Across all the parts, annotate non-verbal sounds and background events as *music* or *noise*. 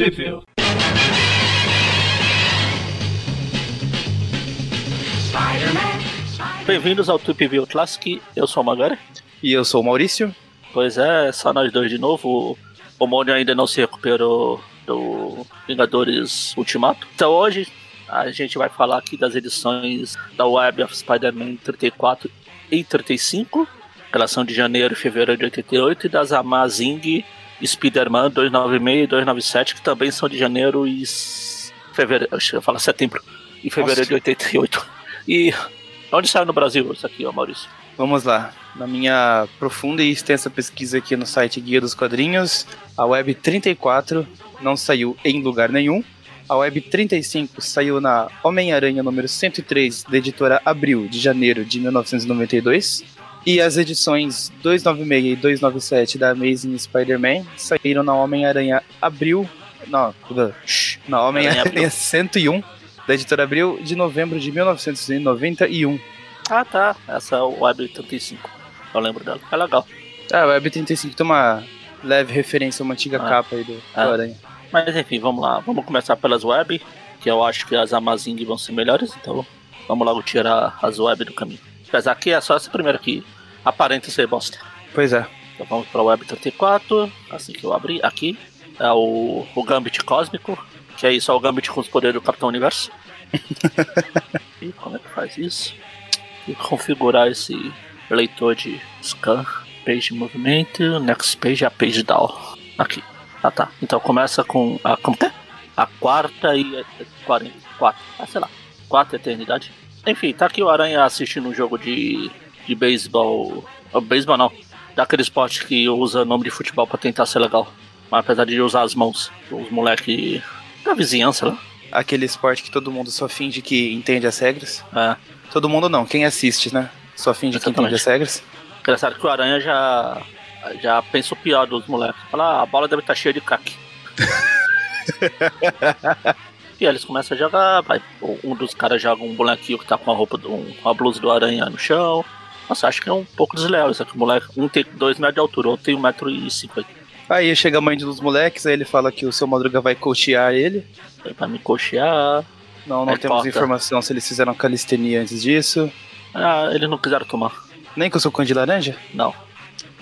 Trivia. Bem-vindos ao Tweep View Classic, eu sou o Magari. E eu sou o Maurício. Pois é, só nós dois de novo. O Mônio ainda não se recuperou do Vingadores Ultimato. Então hoje a gente vai falar aqui das edições da Web of Spider-Man 34 e 35, relação de janeiro e fevereiro de 88, e das Amazing Spider-Man 296 e 297, que também são de janeiro e fevereiro, acho que eu falo setembro e fevereiro Nossa. de 88. E onde saiu no Brasil isso aqui, ó, Maurício? Vamos lá. Na minha profunda e extensa pesquisa aqui no site Guia dos Quadrinhos, a Web 34 não saiu em lugar nenhum. A Web 35 saiu na Homem-Aranha número 103, da editora Abril, de janeiro de 1992. E as edições 296 e 297 da Amazing Spider-Man saíram na Homem-Aranha Abril. Não, na. Homem-Aranha 101, *laughs* da editora Abril, de novembro de 1991. Ah, tá. Essa é o Web 35. Eu lembro dela. É legal. Ah, a Web 35 tem uma leve referência a uma antiga Ah. capa aí do, do Ah. Aranha. Mas enfim, vamos lá. Vamos começar pelas web, que eu acho que as Amazing vão ser melhores, então vamos logo tirar as web do caminho. Apesar que é só essa primeira que aparenta ser bosta. Pois é. Então vamos para Web 34, assim que eu abri. Aqui é o, o Gambit Cósmico, que é isso, é o Gambit com os poderes do Capitão Universo. *laughs* e como é que faz isso? E configurar esse leitor de scan, page movimento, next page é a page down. Aqui. Ah tá. Então começa com a. Como que é? A quarta e a 44. Ah, sei lá. Quarta eternidade. Enfim, tá aqui o Aranha assistindo um jogo de, de beisebol. Oh, beisebol não. Daquele esporte que usa nome de futebol pra tentar ser legal. Mas apesar de usar as mãos, os moleque da vizinhança lá. Aquele esporte que todo mundo só finge que entende as regras. É. Todo mundo não, quem assiste, né? Só finge que Exatamente. entende as regras. Engraçado que o Aranha já. Já pensa o pior dos moleques. Fala, ah, a bola deve estar cheia de crack. *laughs* e eles começam a jogar, vai. Um dos caras joga um bonequinho que tá com a roupa do. um- com a blusa do aranha no chão. Nossa, acho que é um pouco desleal isso aqui. O moleque, um tem dois metros de altura, outro tem um metro e cinquenta. Aí chega a mãe dos moleques, aí ele fala que o seu Madruga vai cochear ele. Aí Pra me coxear. Não, não Aí temos corta. informação se eles fizeram calistenia antes disso. Ah, eles não quiseram tomar. Nem com o seu cão de laranja? Não.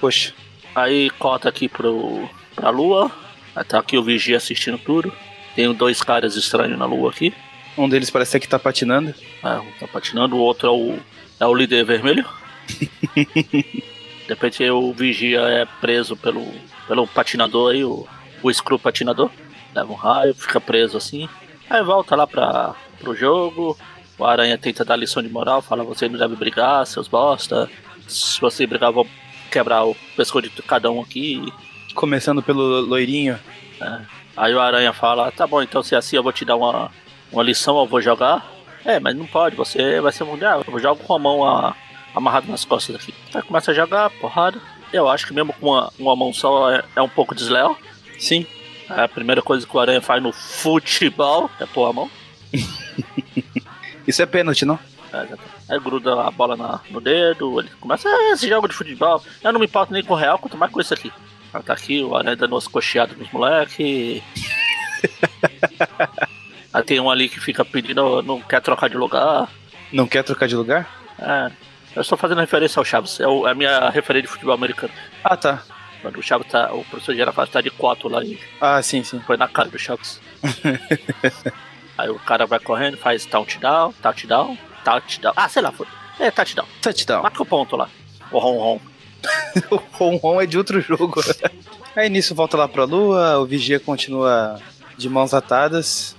Poxa. Aí corta aqui pro, pra lua. Aí tá aqui o vigia assistindo tudo. Tem dois caras estranhos na lua aqui. Um deles parece que tá patinando. Ah, um tá patinando, o outro é o, é o líder vermelho. *laughs* De repente o vigia é preso pelo, pelo patinador aí, o, o Screw patinador. Leva um raio, fica preso assim. Aí volta lá pra, pro jogo. O Aranha tenta dar lição de moral, fala você não deve brigar, seus bosta. Se você brigar, vou quebrar o pescoço de cada um aqui. Começando pelo loirinho. Aí o Aranha fala, tá bom, então se é assim eu vou te dar uma, uma lição, eu vou jogar. É, mas não pode, você vai ser mundial, eu jogo com a mão a- amarrada nas costas aqui. Aí começa a jogar, porrada. Eu acho que mesmo com uma, uma mão só é, é um pouco desleal. Sim. É a primeira coisa que o Aranha faz no futebol é pôr a mão. *laughs* Isso é pênalti, não? É. Aí gruda a bola na- no dedo, ele começa, ah, esse jogo de futebol, eu não me importo nem com o real, quanto mais com isso aqui. Aí tá aqui, o Aranha dando umas cocheadas nos moleques. *laughs* Aí tem um ali que fica pedindo, não quer trocar de lugar. Não quer trocar de lugar? É, eu estou fazendo referência ao Chaves, é, o- é a minha referência de futebol americano. Ah, tá. Quando o Chaves tá, o professor Girafales tá de quatro lá e Ah, sim, sim. foi na cara do Chaves. *laughs* Aí o cara vai correndo, faz touchdown, touchdown, touchdown. Ah, sei lá, foi. É, touchdown. Touchdown. Marca o ponto lá. O ron ron. *laughs* O Ron é de outro jogo. Aí nisso volta lá pra lua, o vigia continua de mãos atadas,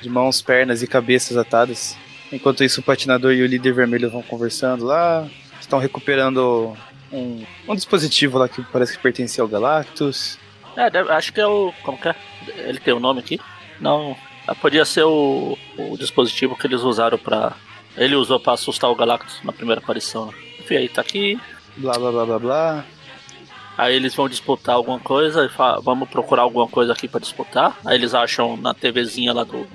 de mãos, pernas e cabeças atadas. Enquanto isso, o patinador e o líder vermelho vão conversando lá, estão recuperando um, um dispositivo lá que parece que pertencia ao Galactus. É, acho que é o. Como que é? Ele tem o nome aqui? Não. ah, Podia ser o, o dispositivo que eles usaram pra. Ele usou pra assustar o Galactus na primeira aparição. né? Enfim, aí tá aqui. Blá blá blá blá blá. Aí eles vão disputar alguma coisa e fa- vamos procurar alguma coisa aqui pra disputar. Aí eles acham na TVzinha lá do,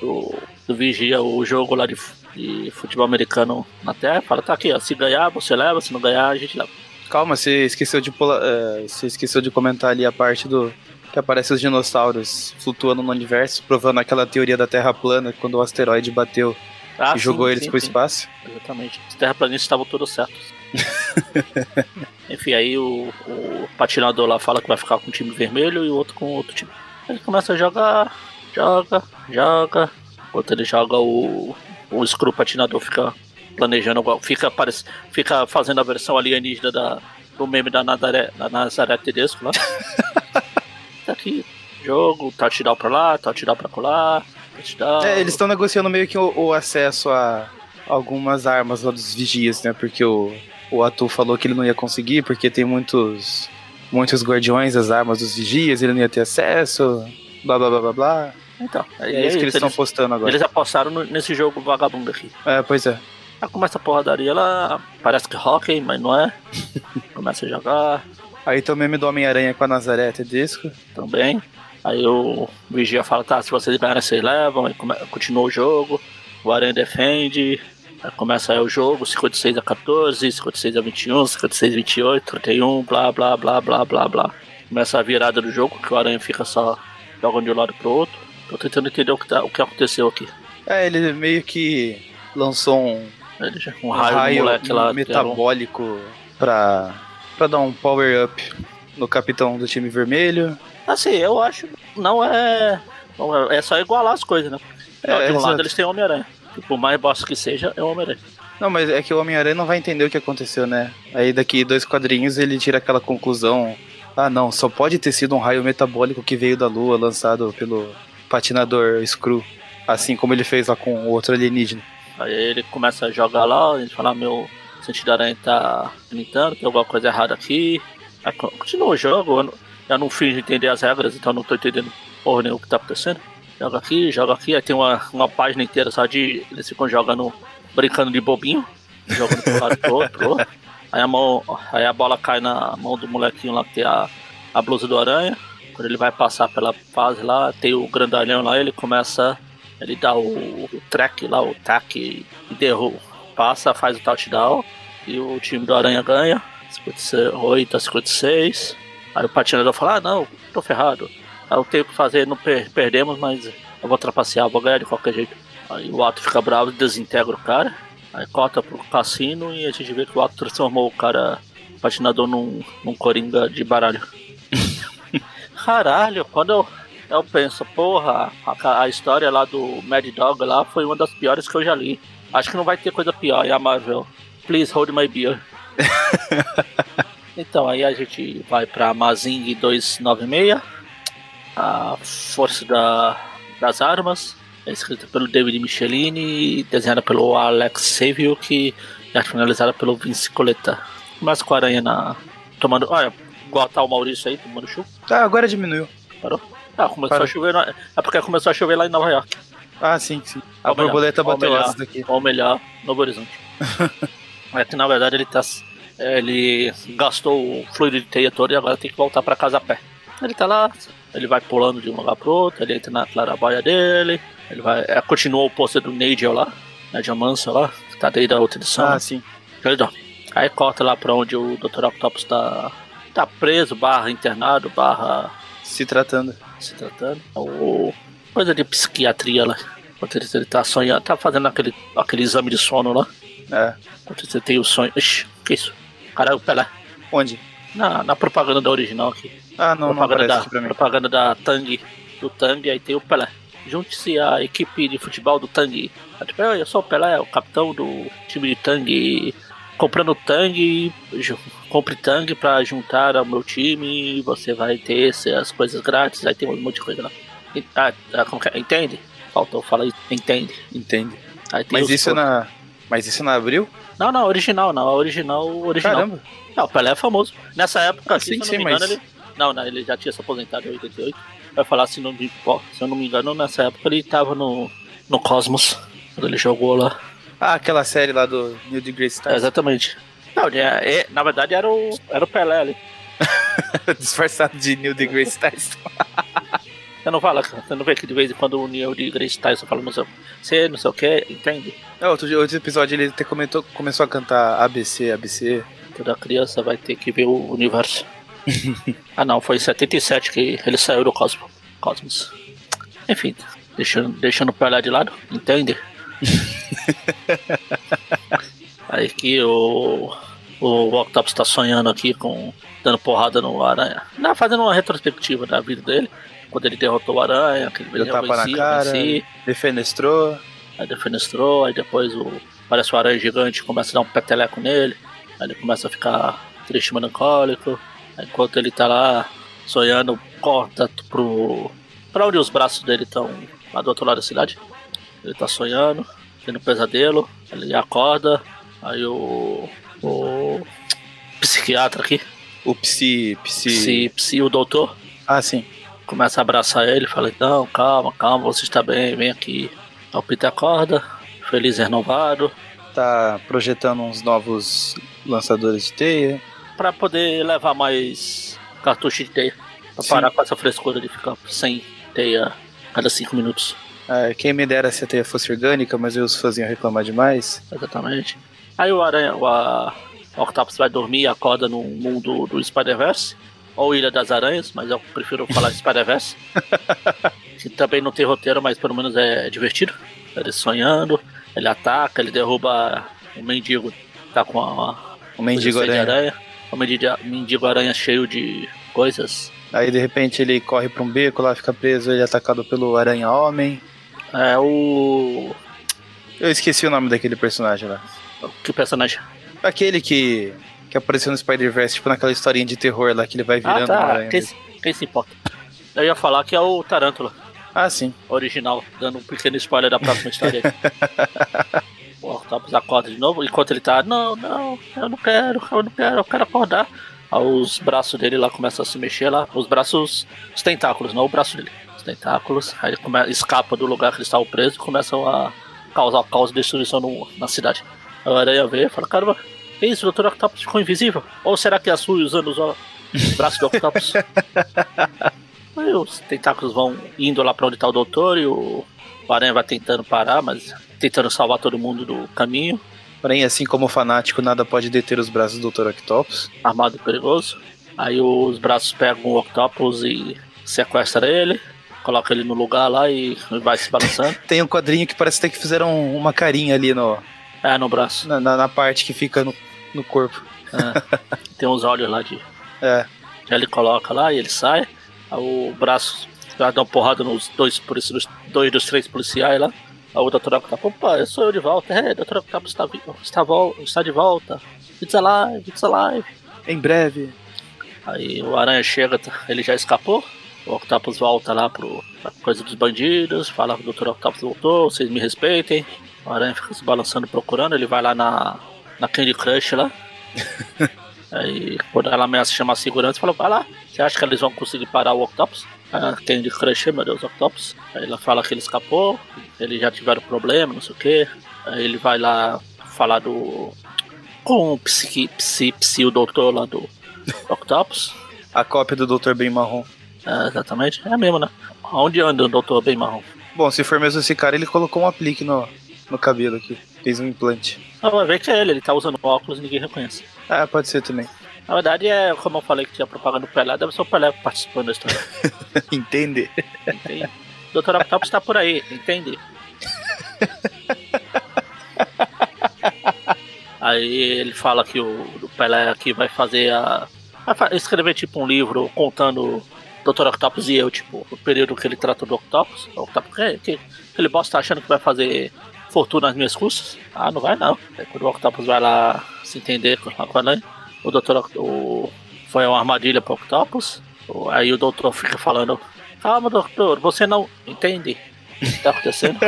do, do Vigia o jogo lá de, de futebol americano na Terra. Fala, tá aqui, ó. Se ganhar, você leva, se não ganhar, a gente leva. Calma, você esqueceu de pular, é, você esqueceu de comentar ali a parte do Que aparece os dinossauros flutuando no universo, provando aquela teoria da Terra plana quando o asteroide bateu Ah, e jogou sim, eles sim, pro sim. espaço. Exatamente. Os terraplanistas estavam todos certos. *laughs* Enfim, aí o, o patinador lá fala que vai ficar com o time vermelho e o outro com outro time. Aí começa a jogar, joga, joga. Enquanto ele joga, o, o Screw patinador fica planejando, fica, parece, fica fazendo a versão alienígena da, do meme da Nazaré, da Nazaré Tedesco lá. *laughs* tá aqui, jogo, touchdown pra lá, touchdown pra colar, touchdown. É, eles estão negociando meio que o, o acesso a algumas armas lá dos vigias, né? Porque o, o Atu falou que ele não ia conseguir, porque tem muitos muitos guardiões das armas dos vigias, ele não ia ter acesso, blá blá blá blá blá. Então, E é isso que eles estão postando agora. Eles apostaram no- nesse jogo vagabundo aqui. É, pois é. Aí começa a porradaria lá, parece que hockey, mas não é. *laughs* começa a jogar Aí tem o meme do Homem-Aranha com a Nazaré Tedesco. também. Aí o Vigia fala, tá, se vocês ganharem, vocês levam. Come- continua o jogo, o Aranha defende. Começa aí o jogo, 56 a 14, 56 a 21, 56 a 28, 31, blá blá blá blá blá blá. Começa a virada do jogo, que o Aranha fica só jogando de um lado pro outro. Tô tentando entender o que, tá- o que aconteceu aqui. É, ele meio que lançou um, já- Um um raio, raio, moleque lá. que era um- metabólico pra, pra dar um power up no capitão do time vermelho. Assim, eu acho. Não é. não é- É só igualar as coisas, né? É, de um exato. lado eles têm Homem-Aranha. E por mais bosta que seja, é o Homem-Aranha. Não, mas é que o Homem-Aranha não vai entender o que aconteceu, né? Aí daqui dois quadrinhos ele tira aquela conclusão. Ah não, só pode ter sido um raio metabólico que veio da lua, lançado pelo patinador Screw. Assim como ele fez lá com o outro alienígena. Aí ele começa a jogar lá, ele fala, meu sentido aranha tá gritando, tem alguma coisa errada aqui. Aí co- continua o jogo, eu não, eu não finjo entender as regras, então não tô entendendo porra nenhuma o que tá acontecendo. Joga aqui, joga aqui, aí tem uma, uma página inteira só de. Eles ficam jogando, brincando de bobinho, jogando pro lado pro outro. *laughs* Aí a mão. Aí a bola cai na mão do molequinho lá que tem a, a blusa do aranha. Quando ele vai passar pela fase lá, tem o grandalhão lá, ele começa. Ele dá o, o track lá, o tack e derruba. Passa, faz o touchdown. E o time do Aranha ganha. 58 a 56. Aí o patinador fala, ah não, tô ferrado. Aí eu tenho que fazer, não per- perdemos, mas eu vou trapacear, vou ganhar de qualquer jeito. Aí o Ato fica bravo e desintegra o cara. Aí corta pro cassino e a gente vê que o Ato transformou o cara patinador num, num coringa de baralho. *laughs* Caralho, quando eu, eu penso, porra, a, a história lá do Mad Dog lá foi uma das piores que eu já li. Acho que não vai ter coisa pior, e a Marvel. Please hold my beer. *laughs* então, aí a gente vai pra Mazing 296. A Força da, das Armas. É escrita pelo David Michelini, desenhada pelo Alex Savio, e arte finalizada pelo Vince Coletta. Começa com a aranha na. tomando. Olha, igual tá o Maurício aí, tomando chuva. Ah, agora diminuiu. Parou? Ah, começou Parou. a chover. na- É porque começou a chover lá em Nova York. Ah, sim, sim. A Ou melhor, borboleta ou bateu melhor. asas daqui. Ou melhor, Novo Horizonte. *laughs* é que na verdade ele tá. Ele gastou o fluido de teia todo e agora tem que voltar pra casa a pé. Ele tá lá, ele vai pulando de um lugar pro outro, ele entra na claraboia dele, ele vai. É, continua o pôster do Nigel lá, Nigel Manson lá, que tá desde a outra edição. Ah, sim. Aí corta lá pra onde o Dr. Octopus tá, tá preso, barra internado, barra Se tratando. se tratando. O, coisa de psiquiatria lá. Enquanto ele, ele tá sonhando, tá fazendo aquele, aquele exame de sono lá. É. Enquanto você tem o sonho. Ixi, que isso? Caralho, o Pelé. Onde? Na, na propaganda da original aqui. Ah, não, não propaganda, aparece da, propaganda da Tang, do Tang, aí tem o Pelé. Junte-se à equipe de futebol do Tang. Aí, tipo, eu sou o Pelé, o capitão do time de Tang. Comprando Tang, compre Tang pra juntar ao meu time. Você vai ter essas coisas grátis. Aí tem um monte de coisa lá. Ah, ah, é? Entende? Faltou falar isso. Entende? Entende. Tem Mas isso é na. Mas isso é na abril? Não, não, original, não. Original, original. Caramba. Não, o Pelé é famoso. Nessa época, Sim, se não sim, me engano, mas- ele. Não, não, ele já tinha se aposentado em 88. Vai falar se não me, ó, se eu não me engano, nessa época ele tava no, no Cosmos. Quando ele jogou lá. Ah, aquela série lá do Neil deGrasse É, Tyson. exatamente. Não, é, é- na verdade era o, era o Pelé ali. *laughs* Disfarçado de Neil deGrasse Tyson. *laughs* Você não fala, você não vê que de vez em quando o Neil de Grace Tyson fala, sei, você não sei o que, entende? É, outro, outro episódio ele até comentou, começou a cantar ABC, ABC. Toda criança vai ter que ver o universo. Ah não, foi em 77 que ele saiu do Cosmo, Cosmos. Enfim, deixando, deixando o Pelé de lado, entende? *laughs* Aí que o, o Octopus tá sonhando aqui com. dando porrada no Aranha. Não, fazendo uma retrospectiva da vida dele. Quando ele derrotou o Aranha, que ele Deu tapa na cara, defenestrou. Aí defenestrou, aí depois o. Parece o Aranha gigante, começa a dar um peteleco nele. Aí ele começa a ficar triste melancólico. Enquanto ele tá lá sonhando, corta pro. pra onde os braços dele estão, lá do outro lado da cidade. Ele tá sonhando, tendo um pesadelo, ele acorda, aí o. o. psiquiatra aqui. O psi. Psi, psi, psi o doutor. Ah, sim. Começa a abraçar ele, fala, não, calma, calma, você está bem, vem aqui. Aí o Peter acorda, feliz e renovado. Tá projetando uns novos lançadores de teia. Pra poder levar mais cartucho de teia. Pra Sim. parar com essa frescura de ficar sem teia a cada cinco minutos. É, quem me dera se a teia fosse orgânica, mas os fãs iam reclamar demais. Exatamente. Aí o Aranha, o, a, o Octopus vai dormir e acorda no mundo do Spider-Verse. Ou Ilha das Aranhas, mas eu prefiro falar Spider-Verse. *laughs* que também não tem roteiro, mas pelo menos é divertido. Ele sonhando, ele ataca, ele derruba o mendigo. Tá com a. O mendigo coisa cheia de aranha. O mendigo, mendigo aranha cheio de coisas. Aí de repente ele corre pra um beco, lá fica preso, ele é atacado pelo Aranha Homem. É o. Eu esqueci o nome daquele personagem lá. Que personagem? Aquele que, que apareceu no Spider-Verse, tipo naquela historinha de terror lá que ele vai virando Ah, tá. aranha. Quem, quem se importa? Eu ia falar que é o Tarântula. Ah, sim. original, dando um pequeno spoiler da próxima história. *laughs* o Octopus acorda de novo, enquanto ele tá, não, não, eu não quero, eu não quero, eu quero acordar. Aí os braços dele lá começam a se mexer lá, os braços, os tentáculos, não o braço dele, os tentáculos, aí ele come, escapa do lugar que eles estavam presos e começam a causar caos e destruição no- na cidade. A aranha vê e fala, caramba, que isso, o Dr. Octopus ficou invisível? Ou será que é a Sui usando os, os braços do Octopus? *laughs* Aí os tentáculos vão indo lá pra onde tá o doutor e o, o Aranha vai tentando parar, mas tentando salvar todo mundo do caminho, Porém, assim como o fanático, nada pode deter os braços do Dr. Octopus. armado e perigoso. Aí os braços pegam o Octopus e sequestram ele, coloca ele no lugar lá e vai se balançando. *laughs* Tem um quadrinho que parece até que fizeram uma carinha ali no, é, no braço. na, na- na parte que fica no, no corpo. É. Tem uns olhos lá de. *laughs* É. Aí ele coloca lá e ele sai. O braço vai dar uma porrada nos dois, nos dois dos três policiais lá. Aí o Dr. Octopus, opa, eu sou eu de volta. É, Dr. Octopus está, está, está de volta. It's alive, it's alive. Em breve. Aí o Aranha chega, tá- ele já escapou. O Octopus volta lá pro coisa dos bandidos, fala que o Dr. Octopus voltou, vocês me respeitem. O Aranha fica se balançando procurando, ele vai lá na, na Candy Crush lá. *laughs* Aí quando ela ameaça chamar a segurança, fala, vai lá, você acha que eles vão conseguir parar o Octopus? A Candy Crush, meu Deus, Octopus. Aí ela fala que ele escapou, eles já tiveram problema, não sei o que. Aí ele vai lá falar do. com o psi, psi, psi, o doutor lá do Octopus. *laughs* A cópia do Dr. Bem Marrom. É, exatamente, é mesmo, né? Onde anda o doutor bem marrom? Bom, se for mesmo esse cara, ele colocou um aplique no, no cabelo aqui. Fez um implante. Ah, vai ver que é ele, ele tá usando óculos e ninguém reconhece. Ah, pode ser também. Na verdade, é como eu falei que tinha propaganda do Pelé, deve ser o Pelé participando da história. *laughs* Entende? Entende? O Dr. Octopus tá por aí, entende? Aí ele fala que o, o Pelé aqui vai fazer a. Vai escrever tipo um livro contando Dr. Octopus e eu, tipo, o período que ele trata do Octopus. O Octopus, que, que ele bosta tá achando que vai fazer fortuna nas minhas custas? Ah, não vai não. Aí quando o Octopus vai lá se entender com com a Aranha, o. Oct- o, foi uma armadilha pro Octopus. Aí o doutor fica falando, calma doutor, você não entende o que tá acontecendo. *laughs*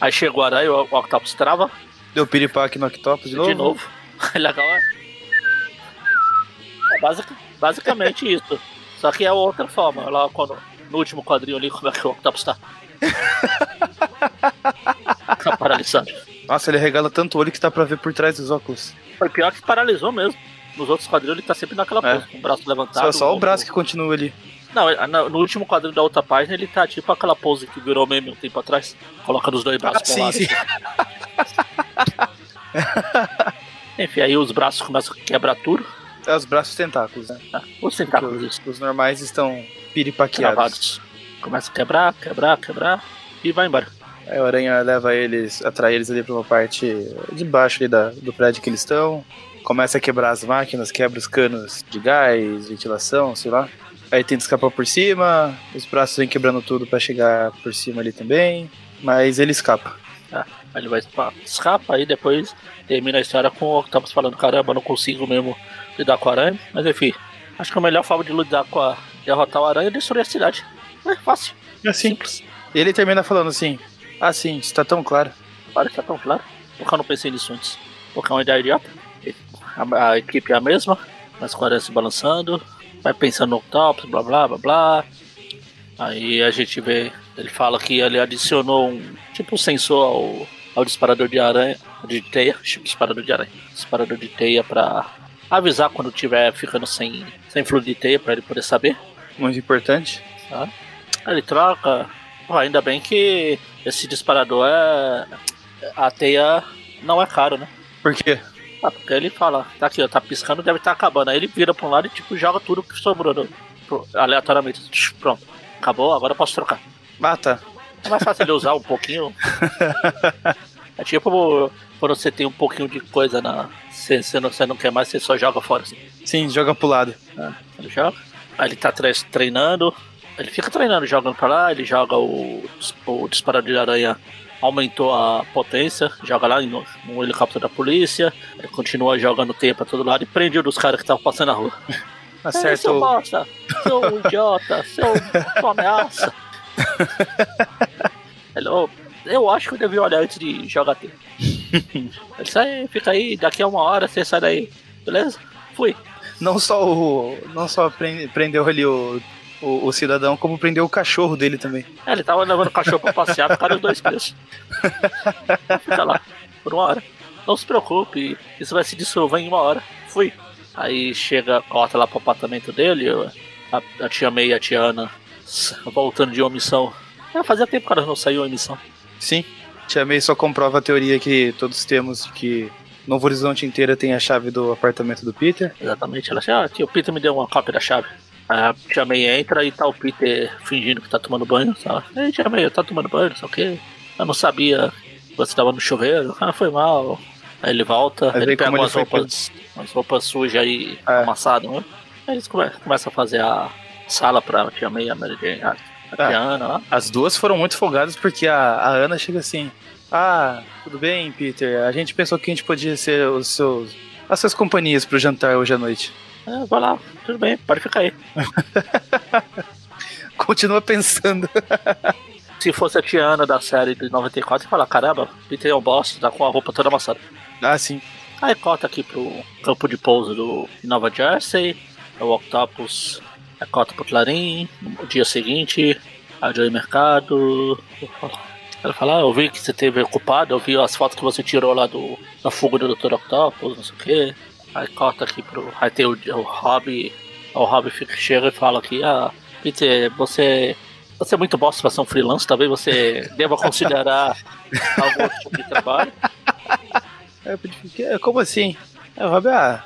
Aí chegou o Aranha, o Octopus trava Deu piripaque no Octopus de novo? de novo. *laughs* Legal, é? É basic- basicamente *laughs* isso. Só que é outra forma. Lá quando, no último quadrinho ali, como é que o Octopus tá? tá paralisado. Nossa, ele regala tanto o olho que dá pra ver por trás dos óculos. Foi pior que paralisou mesmo. Nos outros quadrinhos ele tá sempre naquela É. pose, com o braço levantado. Só, só o ombro- braço que continua ali. Não, é- no último quadrinho da outra página ele tá tipo aquela pose que virou meme um tempo atrás. Coloca os dois braços Ah, sim, lado. sim. *laughs* Enfim, aí os braços começam a quebrar tudo. É os braços tentáculos, né? Ah, os tentáculos, isso. Os normais estão piripaqueados. Cravados. Começa a quebrar, quebrar, quebrar e vai embora. Aí o aranha leva eles, atrai eles ali pra uma parte de baixo ali da, do prédio que eles estão. Começa a quebrar as máquinas, quebra os canos de gás, ventilação, sei lá. Aí tenta escapar por cima, os braços vêm quebrando tudo pra chegar por cima ali também. Mas ele escapa. Ah, aí ele vai escapa, aí depois termina a história com o Octopus falando, caramba, não consigo mesmo lidar com a aranha. Mas enfim, acho que a melhor forma de lidar com a derrotar o aranha é destruir a cidade. É fácil. É simples. E ele termina falando assim: Ah, sim, está tão claro. Claro que tá tão claro. Porque eu não pensei nisso antes. Porque é uma ideia idiota. A, a equipe é a mesma, mas com a aranha se balançando. Vai pensando no Octopus, blá blá blá blá. Aí a gente vê, ele fala que ele adicionou um tipo um sensor ao, ao disparador de aranha, de teia, *laughs* tipo disparador de aranha, disparador de teia pra avisar quando tiver ficando sem, sem fluido de teia pra ele poder saber. Muito importante. Tá? Ele troca. Pô, ainda bem que esse disparador é. A teia não é caro, né? Por quê? Ah, porque ele fala, tá aqui, ó, tá piscando, deve estar acabando. Aí ele vira pra um lado e tipo joga tudo que sobrou pro- aleatoriamente. Pronto. Acabou, agora eu posso trocar. Ah, tá. É mais fácil ele usar um pouquinho. *laughs* É tipo quando você tem um pouquinho de coisa na. Você, você, não, você não quer mais, você só joga fora assim. Sim, joga pro lado. né? Ele joga. Aí ele tá tre- treinando. Ele fica treinando, jogando pra lá, ele joga o, o disparador de aranha. Aumentou a potência, joga lá no, no helicóptero da polícia, ele continua jogando teia pra todo lado e prende um dos caras que estavam passando na rua. *laughs* Ei, Acerta seu o. bosta, seu idiota, seu *laughs* sua ameaça. Ele, "Ô, eu acho que eu devia olhar antes de jogar teia. *laughs* Ele sai, fica aí, daqui a uma hora você sai daí, beleza? Fui. Não só o. Não só prende- prendeu ali o, o, o cidadão, como prendeu o cachorro dele também. É, ele tava levando o cachorro pra passear causa dos dois preços. Fica lá, por uma hora. Não se preocupe, isso vai se dissolver em uma hora. Fui. Aí chega, corta lá pro apartamento dele, a, a tia May e a tia Ana voltando de uma missão. É, fazia tempo que elas não saíam em missão. Sim. Tia May só comprova a teoria que todos temos de que Novo Horizonte inteira tem a chave do apartamento do Peter. Exatamente, ela chega, ah, o Peter me deu uma cópia da chave. Aí a tia May entra e tá o Peter fingindo que tá tomando banho, sabe? Ei, tia May, tá tomando banho, não sei o quê. Eu não sabia que você tava no chuveiro. Ah, foi mal. Aí ele volta, Mas ele aí pega ele umas foi roupas, umas roupas sujas e É. amassadas, né? Aí eles come- começam a fazer a sala pra tia May e a Mary Jane, a, a Ah. Ana lá. As duas foram muito folgadas porque a, a Ana chega assim: Ah, tudo bem, Peter? A gente pensou que a gente podia ser os seus. as suas companhias pro jantar hoje à noite. É, vai lá, tudo bem, pode ficar aí. *laughs* Continua pensando. *laughs* Se fosse a tia Ana da série de 94, você fala, caramba, Peter é um bosta, tá com a roupa toda amassada. ah, sim. Aí corta aqui pro campo de pouso do Nova Jersey, o Octopus aí corta pro Clarim, no dia seguinte, a Joey Mercado. Ela fala, ah, eu vi que você teve ocupado, eu vi as fotos que você tirou lá do, da fuga do Dr. Octopus, não sei o que. Aí corta aqui pro. Aí tem o, o Rob. O Rob fica, chega e fala aqui, ah, Peter, você. Você é muito bosta pra ser um freelance, talvez você deva considerar *laughs* algum outro tipo de trabalho. Aí eu pedi, "Que- Como assim? O Rob, ah,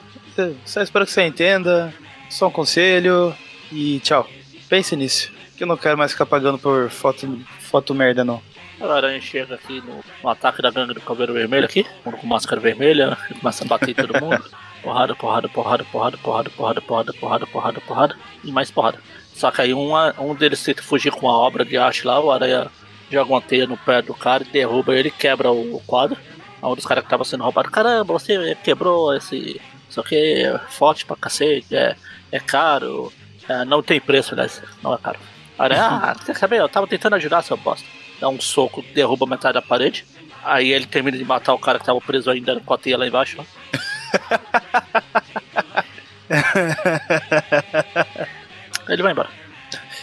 só espero que você entenda. Só um conselho e tchau. Pense nisso. Que eu não quero mais ficar pagando por foto, foto merda, não. A aranha chega aqui no, no ataque da gangue do Caveiro Vermelho aqui, com máscara vermelha, e começa a bater em todo mundo. *laughs* Porrada, porrada, porrada, porrada, porrada, porrada, porrada, porrada, porrada, porrada, e mais porrada. Só que aí um, um deles tenta fugir com a obra de arte lá, o aranha joga uma teia no pé do cara e derruba ele, quebra o quadro. Um dos caras que tava sendo roubado, caramba, você quebrou esse. Isso aqui é forte pra cacete, é, é caro, é, não tem preço, aliás, não é caro. Aranha, ah, *laughs* quer saber? Eu tava tentando ajudar, seu bosta dá um soco, derruba metade da parede. Aí ele termina de matar o cara que tava preso ainda com a teia lá embaixo. *laughs* *laughs* ele vai embora.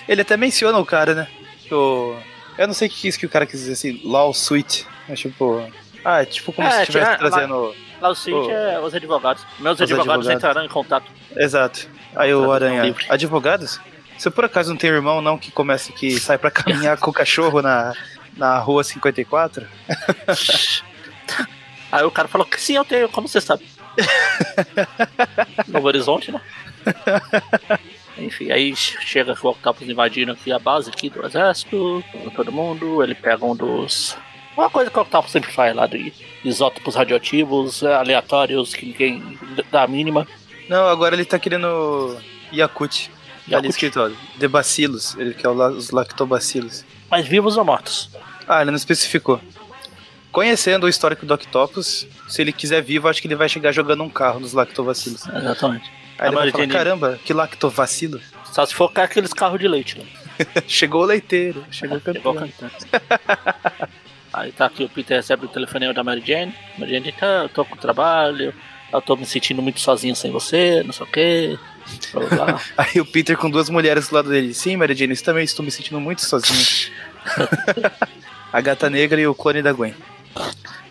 Ele até menciona o cara, né? O... Eu não sei o que isso que o cara quis dizer assim, lawsuit. É tipo. Ah, é tipo como É, se estivesse trazendo. Lá o Switch Oh. é os advogados. Meus Os advogados, advogados. entrarão em contato. Exato. Aí o Aranha. Advogados? Você por acaso não tem irmão, não, que começa que sai pra caminhar com o cachorro na, na rua 54? *laughs* Aí o cara falou que sim, eu tenho, como você sabe? *laughs* Novo Horizonte, né? *laughs* Enfim, aí chega o Octopus invadindo aqui a base aqui do exército, todo mundo, ele pega um dos. Uma coisa que o Octopus sempre faz lá de isótopos radioativos, aleatórios, que ninguém dá a mínima. Não, agora ele tá querendo Yakut. Tá ali Yakut. escrito, ó, de bacilos, ele quer os lactobacilos. Mas vivos ou mortos? Ah, ele não especificou. Conhecendo o histórico do Octopus, se ele quiser vivo, acho que ele vai chegar jogando um carro nos lactobacilos. Exatamente. Aí A ele vai Mary falar, Jane- caramba, que lactovacilo. Só se for com aqueles carros de leite, né? *laughs* Chegou o leiteiro, chegou o campeão. cantando. *laughs* Aí tá aqui, o Peter recebe o telefonema da Mary Jane. Mary Jane, tá, eu tô com trabalho, eu tô me sentindo muito sozinho sem você, não sei o quê. *laughs* Aí o Peter com duas mulheres do lado dele. Sim, Mary Jane, eu também estou me sentindo muito sozinho. a gata negra e o clone da Gwen.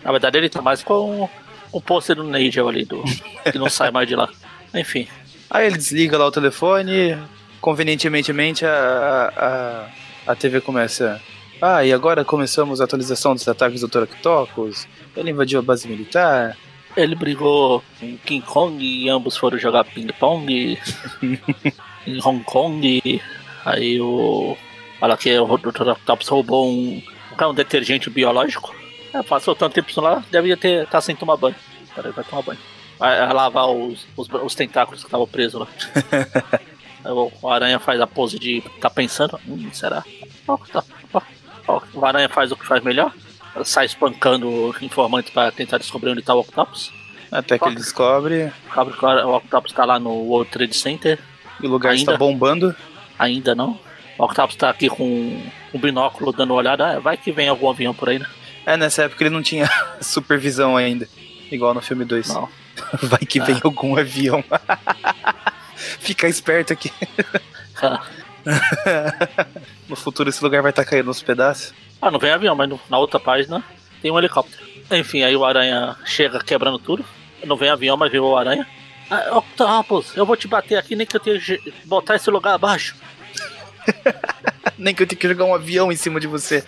Na verdade, ele tá mais com o pôster do Nigel ali, do, que não sai mais de lá. Enfim, Aí ele desliga lá o telefone, convenientemente a, a, a TV começa. Ah, e agora começamos a atualização dos ataques do Dr. Octopus. Ele invadiu a base militar. ele brigou com King Kong e ambos foram jogar ping-pong *laughs* em Hong Kong. Aí o. Fala que o Dr. Octopus roubou um, um detergente biológico. É, passou tanto tempo lá, devia ter tá sem tomar banho. Peraí, vai tomar banho. Vai, vai lavar os, os, os tentáculos que estavam presos lá. *laughs* Aí o, aranha faz a pose de tá pensando, hum, será? Ó, tá, ó, ó, o aranha faz o que faz melhor. Sai espancando informantes para tentar descobrir onde tá o Octopus. Até que ele descobre Descobre que o Octopus tá lá no World Trade Center. que o lugar Ainda? está bombando. Ainda não. O Octopus tá aqui com um binóculo dando uma olhada. Ah, vai que vem algum avião por aí, né? É, nessa época ele não tinha *laughs* supervisão ainda. Igual no filme 2. Não. *laughs* Vai que vem Ah. algum avião. *laughs* Fica esperto aqui. No futuro esse lugar vai estar caindo nos pedaços. Ah, não vem avião, mas no- na outra página tem um helicóptero. Enfim, aí o aranha chega quebrando tudo. Não vem avião, mas vem o aranha. Ah, Octopus, eu vou te bater aqui, nem que eu tenha que botar esse lugar abaixo. Nem que eu tenha que jogar um avião em cima de você.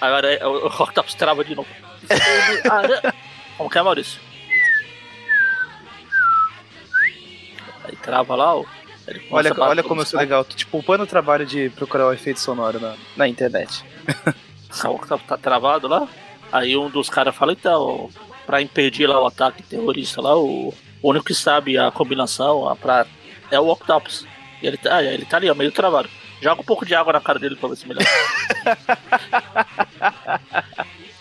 Agora o Octopus trava de novo. *laughs* Como que é, Maurício? Aí trava lá, ó. Olha, olha como eu sou legal. Tô te poupando o trabalho de procurar o efeito sonoro na, na internet. O Octopus *laughs* tá travado lá. Aí um dos caras fala, então, pra impedir lá o ataque terrorista lá, o, o único que sabe a combinação a pra, é o Octopus. E ele, tá- ah, ele tá ali, ó, meio travado. Joga um pouco de água na cara dele pra ver se melhora.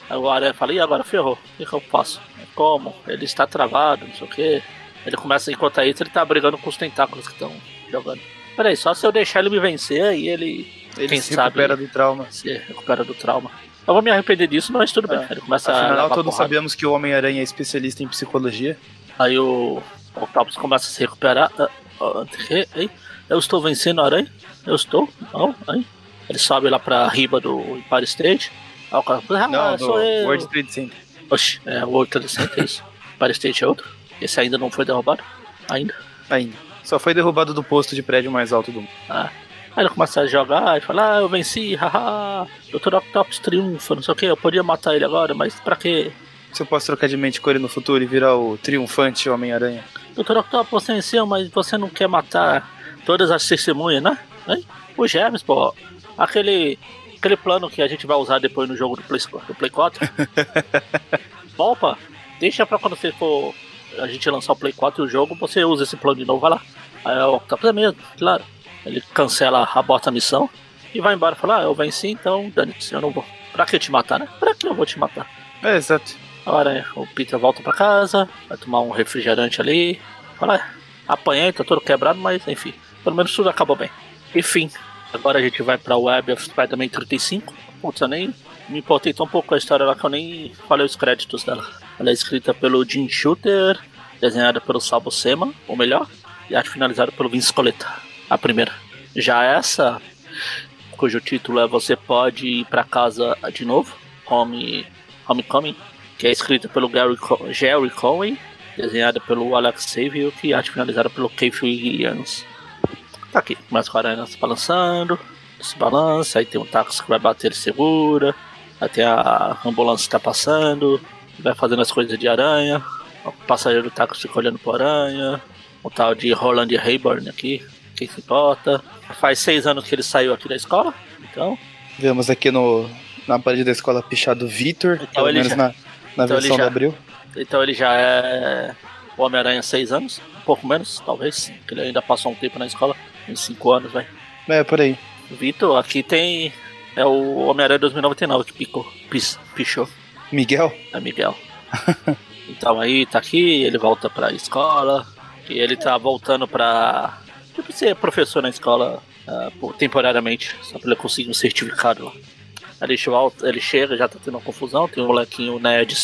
Aí o Aranha fala, e agora ferrou, o que, eu faço? Como? Ele está travado, não sei o que. Ele começa, enquanto isso, ele tá brigando com os tentáculos que estão jogando. Peraí, só se eu deixar ele me vencer, aí ele Ele Quem se sabe- recupera do trauma. se recupera do trauma. Eu vou me arrepender disso, mas tudo bem. É. Ele começa a. Afinal, levar todos porrada. sabemos que o Homem-Aranha é especialista em psicologia. Aí o Octopus começa a se recuperar. Ah, ah, ei, eu estou vencendo a aranha? Eu estou? Não, aí. Ele sobe lá pra riba do Empire State. Aí o cara ah, Não, sou eu. World Trade Center. Oxi, é o World Trade Center, isso. Empire State é outro. Esse ainda não foi derrubado. Ainda. Ainda. Só foi derrubado do posto de prédio mais alto do mundo. Ah. Aí ele começa a jogar e fala, ah, eu venci, haha. Dr. Octopus triunfa, não sei o que, eu podia matar ele agora, mas pra quê? Se eu posso trocar de mente com ele no futuro e virar o triunfante Homem-Aranha. Doutor Octopus, você venceu, mas você não quer matar todas as testemunhas, né? Hein? O Germes, pô. Aquele, aquele plano que a gente vai usar depois no jogo do Play, do Play 4. *laughs* Opa, deixa pra quando você for a gente lançar o Play 4 e o jogo, você usa esse plano de novo, vai lá. Aí o Octopus é mesmo, claro. Ele cancela, aborta a missão e vai embora e fala, ah, eu venci, então dane-se, eu não vou. Pra que te matar, né? Pra que eu vou te matar? É, exato. Agora o Peter volta pra casa, vai tomar um refrigerante ali. Fala, "É, apanhei, tá todo quebrado, mas enfim, pelo menos tudo acabou bem. Enfim, agora a gente vai pra Web of Spider-Man 35. Putz, eu nem me importei tão pouco com a história lá que eu nem falei os créditos dela. Ela é escrita pelo Jim Shooter, desenhada pelo Sabo Sema, ou melhor, e arte finalizada pelo Vince Coletta, a primeira. Já essa, cujo título é Você Pode Ir Pra Casa de Novo, Home, Homecoming, que é escrita pelo Gary, Jerry Cohen, desenhada pelo Alex Savio e arte finalizada pelo Keith Williams. Tá aqui, começa com a aranha se balançando, se balança, aí tem um táxi que vai bater e segura, aí tem a ambulância que tá passando, vai fazendo as coisas de aranha, O passageiro do táxi fica olhando pro aranha. O tal de Roland Rayburn aqui. Quem se importa? Faz seis anos que ele saiu aqui da escola. Então. Vemos aqui no, na parede da escola pichado Vitor, Então pelo ele menos já- na, na então versão ele já- do Abril. Então ele já é o Homem-Aranha seis anos. Um pouco menos, talvez. Porque ele ainda passou um tempo na escola. Uns cinco anos, vai. É, por aí. Vitor, aqui tem. É o Homem-Aranha 2099 que picou. Pis, pichou. Miguel? É Miguel. *laughs* então aí tá aqui, ele volta pra escola. E ele tá voltando pra. Tipo, ser professor na escola por- temporariamente. Só pra ele conseguir um certificado lá. Aí Ele, volta- ele chega, já tá tendo uma confusão. Tem um molequinho nerd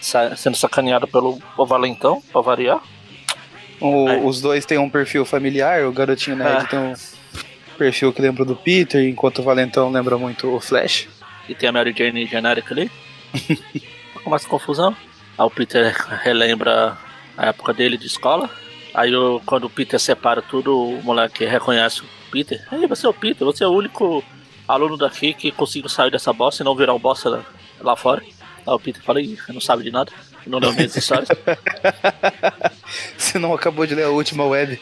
sa- sendo sacaneado pelo Valentão, pra variar. O- Aí. os dois têm um perfil familiar, o garotinho nerd Ah. tem um perfil que lembra do Peter, enquanto o Valentão lembra muito o Flash. E tem a Mary Jane genérica ali. *laughs* Começa a confusão. Aí o Peter relembra a época dele de escola. Aí o- quando o Peter separa tudo, o moleque reconhece o Peter. Aí você é o Peter, você é o único aluno daqui que conseguiu sair dessa bosta e não virar um bosta lá, lá fora. Aí o Peter fala, Ih, não sabe de nada, não leu minhas histórias. *laughs* Você não acabou de ler a última web.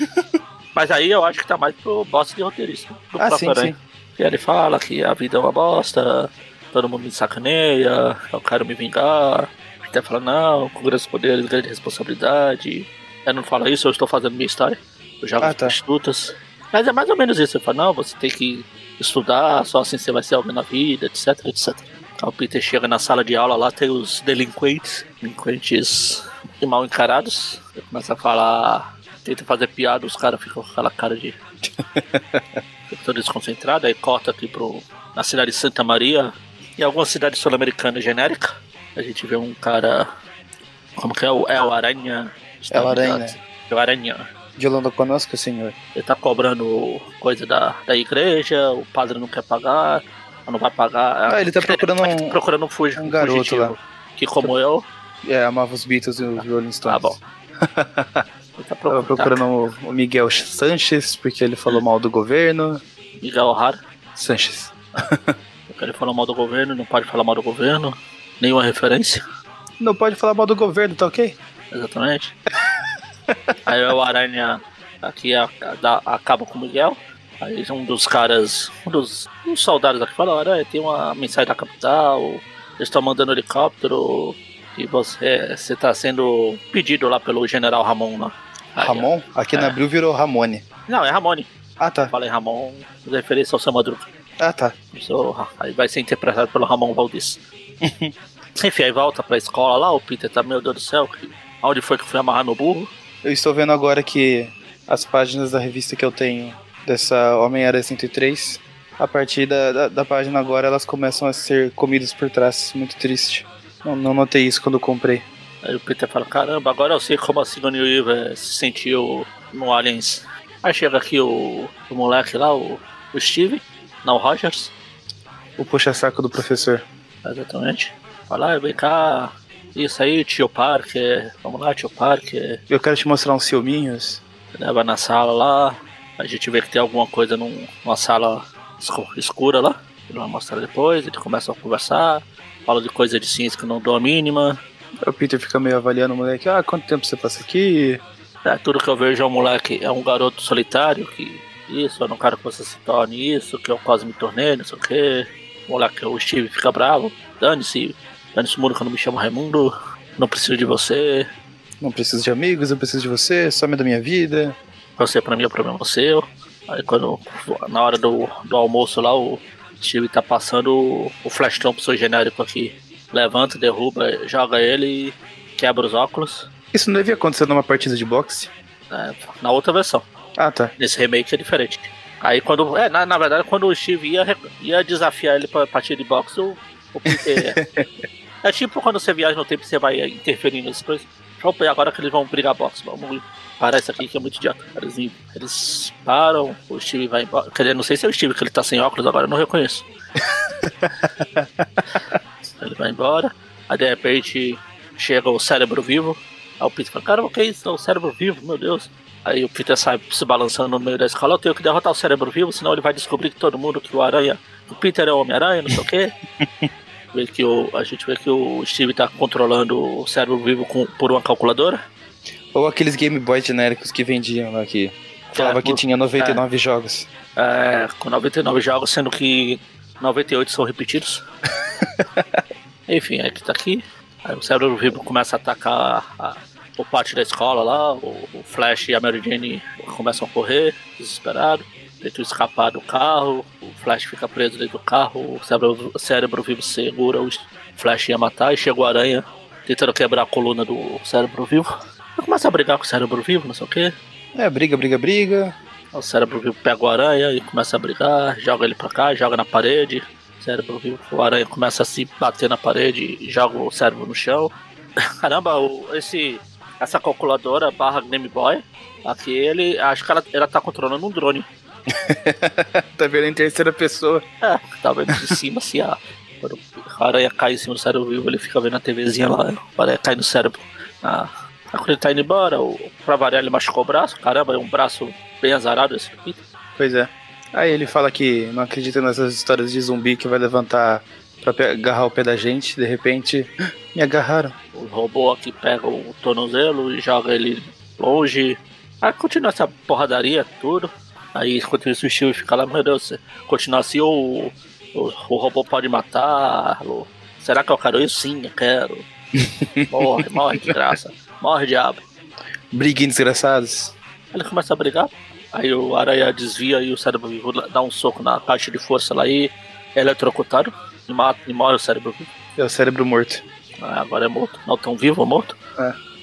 *laughs* Mas aí eu acho que tá mais pro bosta de roteirista. Do Ah, sim, Aranha. sim. E ele fala que a vida é uma bosta, todo mundo me sacaneia, eu quero me vingar. Peter fala, não, com grandes poderes, grande responsabilidade. Ele não fala isso, eu estou fazendo minha história. Eu jogo Ah, as tá. prostitutas. Mas é mais ou menos isso. Ele fala, não, você tem que estudar, só assim você vai ser alguém na vida, etc, etc. O Peter chega na sala de aula, lá tem os delinquentes, delinquentes e mal encarados. Ele começa a falar, tenta fazer piada, os caras ficam com aquela cara de *laughs* todo desconcentrado, aí corta aqui pro, na cidade de Santa Maria e alguma cidade sul-americana genérica. A gente vê um cara. Como que é? O, é o Aranha. É o Aranha. É o Aranha. Dialando conosco, senhor. Ele tá cobrando coisa da, da igreja, o padre não quer pagar, não vai pagar. Ah, ele tá procurando um- procurando um, um garoto lá. Que como eu, É, amava os Beatles e os Rolling Stones. tá bom. *laughs* Ele tá procurando. procurando o, o Miguel Sanches, porque ele falou mal do governo. Miguel O'Hara. Sanches. *laughs* Porque ele falou mal do governo, não pode falar mal do governo. Nenhuma referência. Não pode falar mal do governo, tá ok? Exatamente. *laughs* Aí o Aranha aqui a- a- acaba com o Miguel. Aí um dos caras, um dos, uns soldados aqui fala, Aranha, tem uma mensagem da capital, eles estão mandando helicóptero e você você tá sendo pedido lá pelo general Ramon lá. Aí, Ramon? Aqui É. na Abril virou Ramone. Não, é Ramone. Ah, tá. Falei Ramon, referência ao seu Madruga. Ah, tá. Sou- Aí vai ser interpretado pelo Ramon Valdez. *laughs* Enfim, aí volta pra escola lá, o Peter tá, meu Deus do céu, aonde foi que eu fui amarrar no burro? Eu estou vendo agora que as páginas da revista que eu tenho, dessa Homem-Aranha 103, a partir da, da, da página agora elas começam a ser comidas por trás. Muito triste. Não, não notei isso quando comprei. Aí o Peter fala, caramba, agora eu sei como a Sigourney Weaver se sentiu no Aliens. Aí chega aqui o, o moleque lá, o, o Steve, não o Rogers, O puxa-saco do professor. exatamente. Fala, ah, vem cá, isso aí, tio Parker, vamos lá, tio Parker. Eu quero te mostrar uns filminhos. Leva na sala lá, a gente vê que tem alguma coisa num- numa sala escu- escura lá. Ele vai mostrar depois, eles começam a conversar, fala de coisa de ciência que não dou a mínima. O Peter fica meio avaliando o moleque. Ah, quanto tempo você passa aqui? É, tudo que eu vejo é um moleque, é um garoto solitário que isso, eu não quero que você se torne isso, que eu quase me tornei, não sei o que. O moleque, o Steve fica bravo, dane-se, dane-se o mundo que eu não me chamo Raimundo, não preciso de você, Não preciso de amigos, eu preciso de você, some da minha vida. Você pra mim é problema seu. Aí quando, na hora do, do almoço lá, o Steve tá passando o, o Flash Thompson genérico aqui. Levanta, derruba, joga ele e quebra os óculos. Isso não devia acontecer numa partida de boxe? É, na outra versão. Ah, tá. Nesse remake é diferente. Aí quando. É, na, na verdade, quando o Steve ia, ia desafiar ele pra partida de boxe, o, o Peter. *laughs* é tipo quando você viaja no tempo e você vai interferindo nas coisas. Opa, agora que eles vão brigar boxe, vamos parar isso aqui que é muito idiota. Eles, eles param, o Steve vai embora. Quer dizer, não sei se é o Steve que ele tá sem óculos agora, eu não reconheço. *laughs* ele vai embora, aí de repente chega o cérebro vivo. Aí o Peter fala, cara, o que é isso? É o cérebro vivo, meu Deus. Aí o Peter sai se balançando no meio da escola, eu tenho que derrotar o cérebro vivo, senão ele vai descobrir que todo mundo, que o Aranha, o Peter é o Homem-Aranha, não sei o quê. *laughs* vê que o, a gente vê que o Steve tá controlando o cérebro vivo com, por uma calculadora. Ou aqueles Game Boy genéricos que vendiam lá que falava É, que tinha 99 jogos. É, com 99 jogos, sendo que 98 são repetidos. *laughs* Enfim, aí que tá aqui. Aí o cérebro vivo começa a atacar a, o pátio da escola lá. O, o Flash e a Mary Jane começam a correr, desesperados. Tentam escapar do carro. O Flash fica preso dentro do carro. O cérebro, o cérebro vivo segura. O Flash ia matar. E chega o Aranha tentando quebrar a coluna do cérebro vivo. Aí começa a brigar com o cérebro vivo, não sei o que. É, briga, briga, briga. O cérebro vivo pega o aranha e começa a brigar, joga ele pra cá, joga na parede. O cérebro vivo, o aranha começa a se bater na parede e joga o cérebro no chão. *laughs* Caramba, o- esse, essa calculadora barra Game Boy, aqui ele, acho que ela, ela tá controlando um drone. *laughs* tá vendo em terceira pessoa. É, tá vendo de cima assim, a, quando o aranha cai em cima do cérebro vivo, ele fica vendo a TVzinha lá, o aranha cai no cérebro. Ah, quando ele tá indo embora, o, pra variar ele machucou o braço, caramba, é um braço bem azarado esse Peter. Pois é. Aí ele fala que não acredita nessas histórias de zumbi que vai levantar pra agarrar o pé da gente. De repente, *gasps* me agarraram. O robô aqui pega o tornozelo e joga ele longe. Aí continua essa porradaria, tudo. Aí enquanto isso o Steve fica lá, meu Deus, continuar assim o, o, o robô pode matar. o- será que eu quero isso? Sim, eu quero. *laughs* Morre, morre de graça. Morre, diabo. Briguinhos desgraçados. Ele começa a brigar. Aí o aranha desvia e o cérebro vivo dá um soco na caixa de força lá e é eletrocutado. E, mata, e morre o cérebro vivo. É o cérebro morto. Ah, agora é morto. Não tão vivo, morto.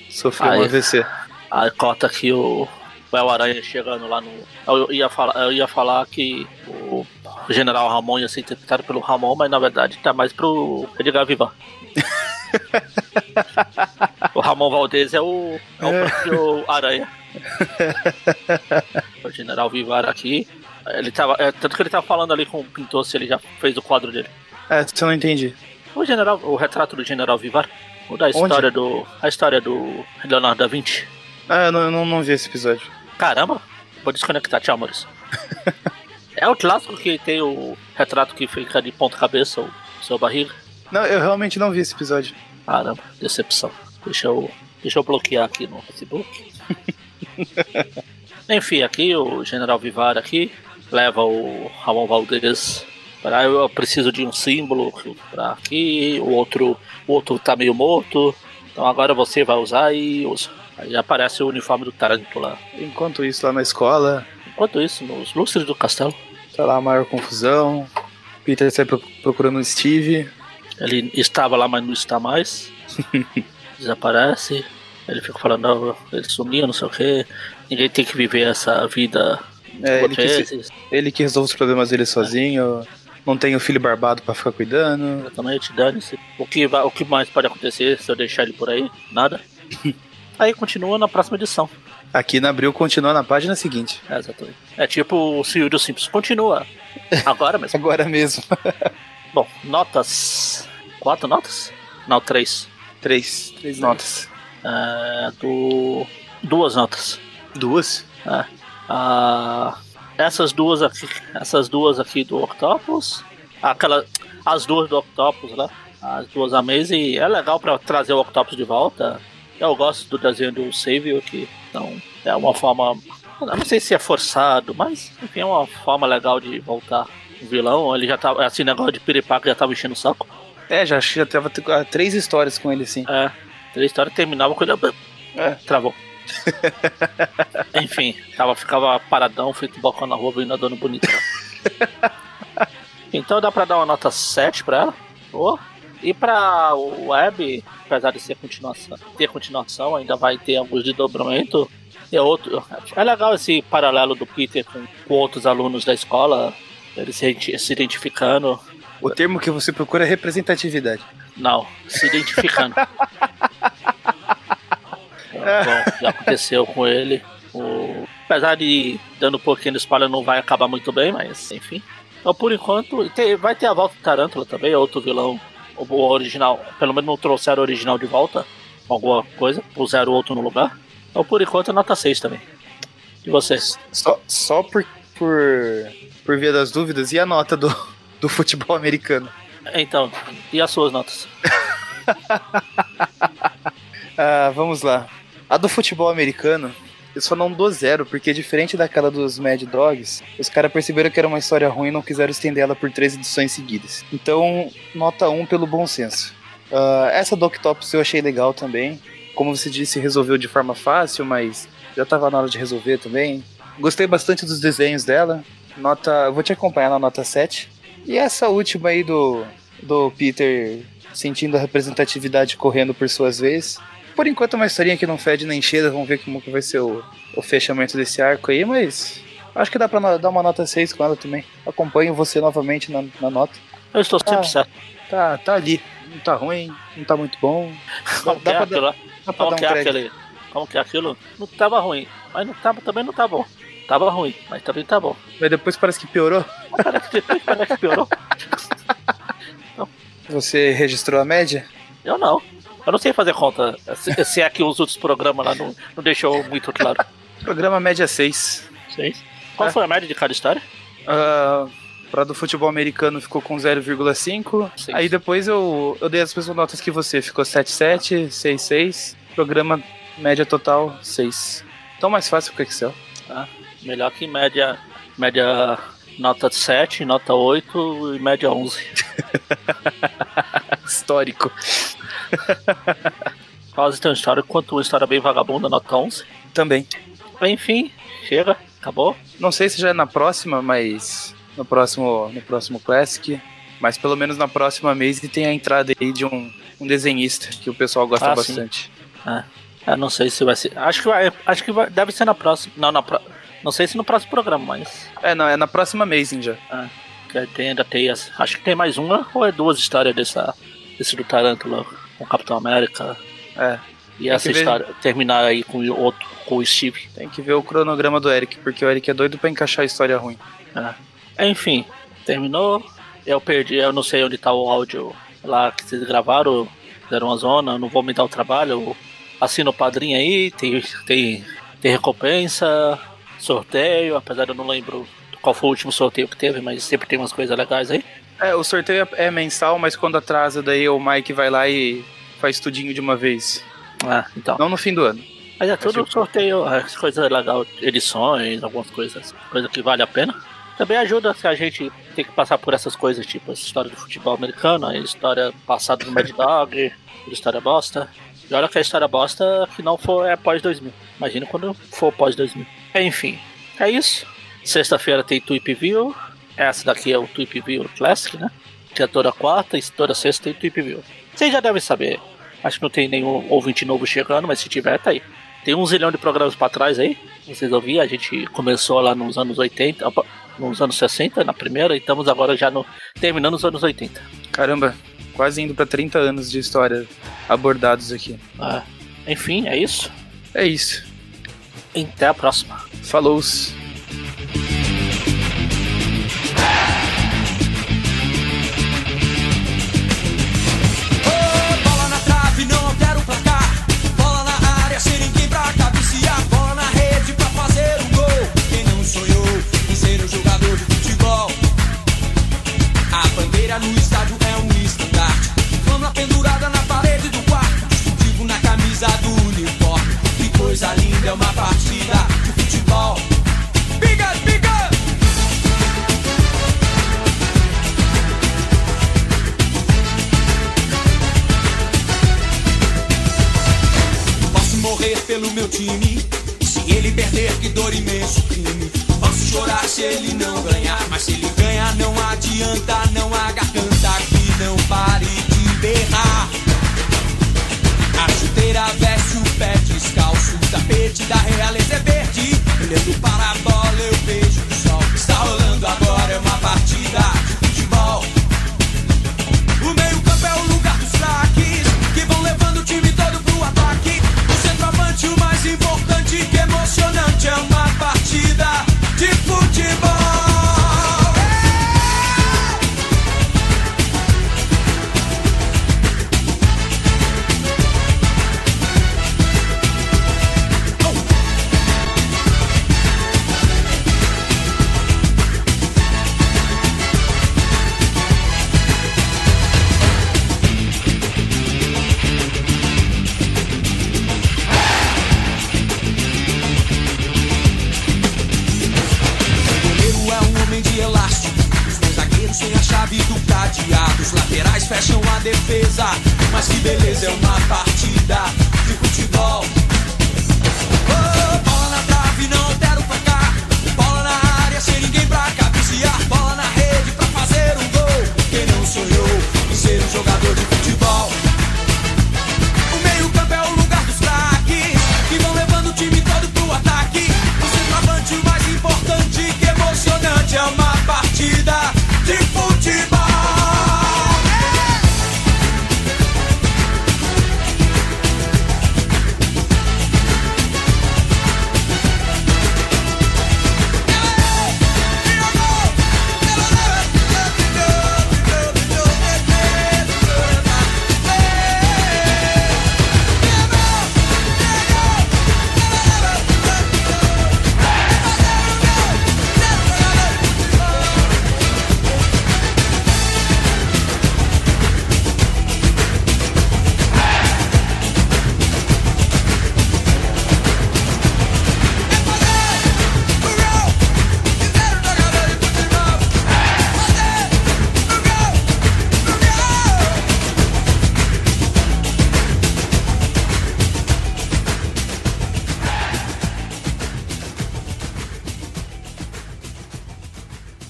Sofreu Aí. um AVC. Aí corta aqui o o El Aranha chegando lá no. Eu ia falar, eu ia falar que o General Ramon ia ser interpretado pelo Ramon, mas na verdade tá mais pro Edgar Vivar. *laughs* o Ramon Valdez é o, é o É. próprio Aranha. *laughs* o General Vivar aqui. Ele tava, é, tanto que ele tava falando ali com o pintor se ele já fez o quadro dele. É, você não entendi. O general, o retrato do General Vivar, o da história do, a história do Leonardo da Vinci. Ah, eu não, eu não vi esse episódio. Caramba, vou desconectar, tchau, Maurício. *laughs* é o clássico que tem o retrato que fica de ponta cabeça, o seu barriga. Não, eu realmente não vi esse episódio. Caramba, decepção. Deixa eu, deixa eu bloquear aqui no Facebook. *laughs* Enfim, aqui o General Vivar aqui leva o Ramon Valdez para eu preciso de um símbolo para aqui, o outro, o outro tá meio morto. Então agora você vai usar e usa. Aí aparece o uniforme do Tarântula. Enquanto isso, lá na escola, Enquanto isso, nos lustres do castelo, tá lá a maior confusão. Peter sai pro- procurando o Steve. Ele estava lá, mas não está mais. *laughs* Desaparece. Ele fica falando, não, ele sumiu, não sei o que. Ninguém tem que viver essa vida É, ele, que ele que resolve os problemas dele sozinho. Não tem o filho barbado pra ficar cuidando. Exatamente, dane-se. O que, vai- o que mais pode acontecer se eu deixar ele por aí? Nada. *laughs* Aí continua na próxima edição. Aqui na Abril continua na página seguinte. É, exatamente. É tipo o Silvio Simpsons. Continua. Agora mesmo. *laughs* Agora mesmo. *laughs* Bom, notas. Quatro notas? Não, três. Três. Três notas. É, do... Duas notas. Duas? É. Ah, essas duas aqui, essas duas aqui do Octopus, aquela, as duas do Octopus lá, as duas Amazing, é legal pra trazer o Octopus de volta. Eu gosto do desenho do Savior aqui, então é uma forma, não sei se é forçado, mas enfim, é uma forma legal de voltar o vilão. Ele já tava, assim, negócio de piripaca já tava enchendo o saco. É, já, já tava ah, três histórias com ele, sim. É, a história terminava com ele. É. Travou. *laughs* Enfim, tava, ficava paradão, feito balcão na rua, vindo andando bonito. *laughs* então dá pra dar uma nota 7 pra ela. Boa. E pra o Web, apesar de ser continuação, ter continuação, ainda vai ter alguns desdobramentos. É, outro, é legal esse paralelo do Peter com, com outros alunos da escola, eles se, se identificando. O termo que você procura é representatividade. Não, se identificando. *laughs* Bom, já aconteceu com ele. O... Apesar de dando um pouquinho de spoiler, não vai acabar muito bem, mas enfim. Então, por enquanto, tem- vai ter a volta do Tarântula também, é outro vilão. O o original, pelo menos não trouxeram o original de volta, alguma coisa, puseram outro no lugar. Então, por enquanto, nota 6 também. E vocês? Só, só por, por, por via das dúvidas, e a nota do, do futebol americano? Então, e as suas notas? *laughs* Ah, vamos lá. A do futebol americano, eu só não dou zero, porque diferente daquela dos Mad Dogs, os caras perceberam que era uma história ruim e não quiseram estender ela por três edições seguidas. Então, nota 1 pelo bom senso. Ah, essa do Octopus eu achei legal também. Como você disse, resolveu de forma fácil, mas já tava na hora de resolver também. Gostei bastante dos desenhos dela. Nota, vou te acompanhar na nota 7. E essa última aí do, do Peter sentindo a representatividade correndo por suas vezes. Por enquanto é uma historinha que não fede nem cheira, vamos ver como que vai ser o, o fechamento desse arco aí, mas acho que dá pra dar uma nota 6 com ela também. Acompanho você novamente na, na nota. Eu estou sempre Ah. certo. Tá, tá ali. Não tá ruim, não tá muito bom. *laughs* Como que dá é aquilo lá? Dá pra Como dar que um é aquele? Como que é aquilo? Não tava ruim, mas não tava, também não tá bom. Tava ruim, mas também tá bom. Mas depois parece que piorou. Mas Parece que, parece que piorou. *laughs* Você registrou a média? Eu não. Eu não sei fazer conta. Se, se é que os outros programas lá não, não deixou muito claro. Programa média 6. Sei. Qual É. foi a média de cada história? Uh, pra do futebol americano ficou com 0,5. Seis. Aí depois eu, eu dei as mesmas notas que você. Ficou 7,7, 6,6. Programa média total 6. Então mais fácil que o Excel. Melhor que média. Média nota 7, nota 8 e média 11. *laughs* Histórico. *laughs* Quase tão história quanto uma história bem vagabunda, nota 11. Também. Enfim, chega, acabou. Não sei se já é na próxima, mas no próximo, no próximo Classic. Mas pelo menos na próxima mês tem a entrada aí de um, um desenhista que o pessoal gosta Ah, bastante. Eu não sei se vai ser. Acho que vai. Acho que vai, deve ser na próxima. Não, na pro- Não sei se no próximo programa, mas. É, não, é na próxima Amazing já. Que tem, ainda tem as, Acho que tem mais uma ou é duas histórias dessa. Desse do Tarântula com o Capitão América. É, E Tem essa que ver. história terminar aí com o outro, com o Steve. tem que ver o cronograma do Eric, porque o Eric é doido pra encaixar a história ruim. Enfim, terminou. Eu perdi, eu não sei onde tá o áudio lá que vocês gravaram, fizeram uma zona, não vou me dar o trabalho. Assina o padrinho aí, tem, tem, tem recompensa, sorteio, apesar de eu não lembro qual foi o último sorteio que teve, mas sempre tem umas coisas legais aí. É, o sorteio é é mensal, mas quando atrasa, daí o Mike vai lá e faz tudinho de uma vez. Ah, então. Não no fim do ano. Mas é tudo que- sorteio, é, coisa legal, edições, algumas coisas, coisa que vale a pena. Também ajuda se a gente tem que passar por essas coisas, tipo essa história do futebol americano, a história passada do Mad Dog, a história bosta. E olha que a história bosta que não for é pós 2000. Imagina quando for pós 2000. Enfim, é isso. Sexta-feira tem Tweep View. Essa daqui é o Tweep View Classic, né? Que é toda quarta e toda sexta tem Tweep View. Vocês já devem saber. Acho que não tem nenhum ouvinte novo chegando, mas se tiver, tá aí. Tem um zilhão de programas pra trás aí. Vocês ouviram? A gente começou lá nos anos 80, opa, nos anos 60, na primeira, e estamos agora já no, terminando os anos 80. Caramba, quase indo pra 30 anos de história abordados aqui. Ah, enfim, é isso. É isso. Até a próxima. Falou! Bola time. Se ele perder, que dor imenso crime. Posso chorar se ele não ganhar. Mas se ele ganhar, não adianta. Não há garganta que não pare de berrar. A chuteira veste o pé descalço. O tapete da realeza é verde. Olhando para a bola, eu vejo o sol. Está rolando agora, importante, que emocionante, é uma partida beleza é uma partida de futebol